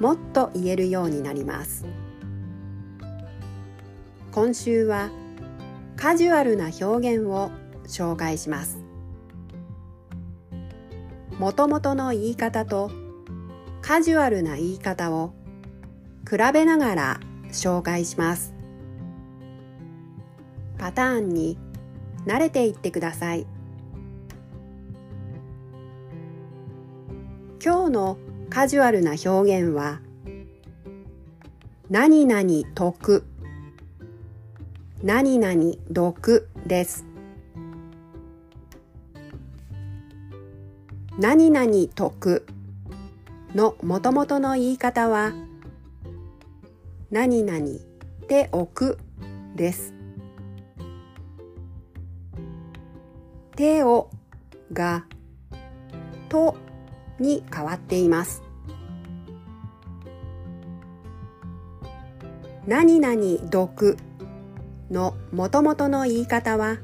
もっと言えるようになります。今週はカジュアルな表現を紹介します。もともとの言い方とカジュアルな言い方を比べながら紹介します。パターンに慣れていってください。今日のカジュアルな表現は何々得何々毒です。何々得のもともとの言い方は何々でおくです。手をがとに変わっています。何々毒のもともとの言い方は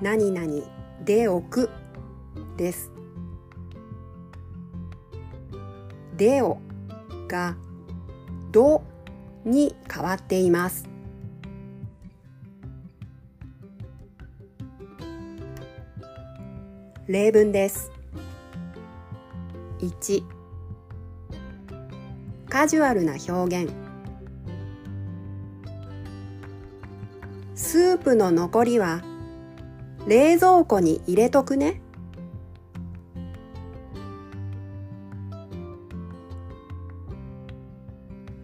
何々でおくです。でおがどに変わっています。例文です。1カジュアルな表現。スープの残りは冷蔵庫に入れとくね。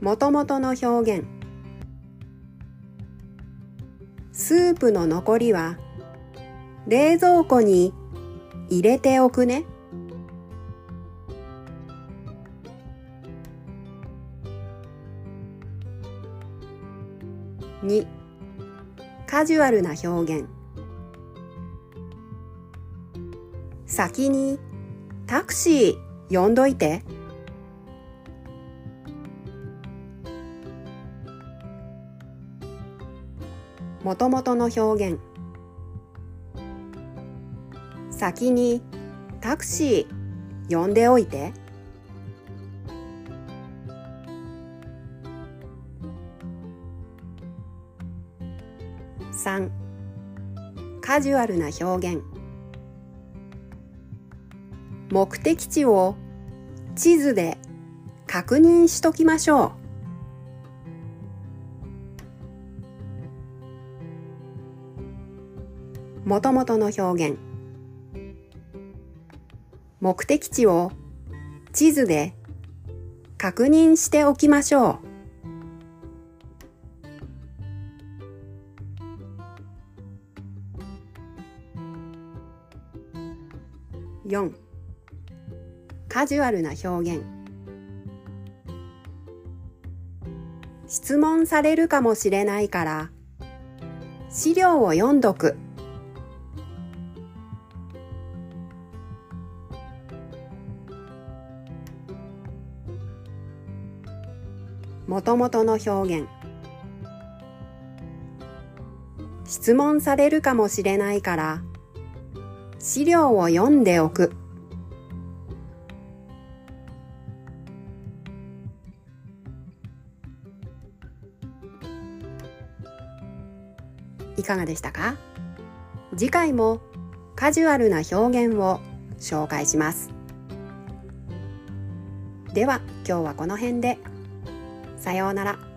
もともとの表現。スープの残りは冷蔵庫に入れておくね。2カジュアルな表現。先にタクシー呼んどいて。もともとの表現。先にタクシー呼んでおいて。3カジュアルな表現。目的地を地図で確認しときましょう。もともとの表現。目的地を地図で確認しておきましょう。4カジュアルな表現。質問されるかもしれないから資料を読んどく。もともとの表現。質問されるかもしれないから資料を読んでおくいかがでしたか？次回もカジュアルな表現を紹介しますでは今日はこの辺で。さようなら。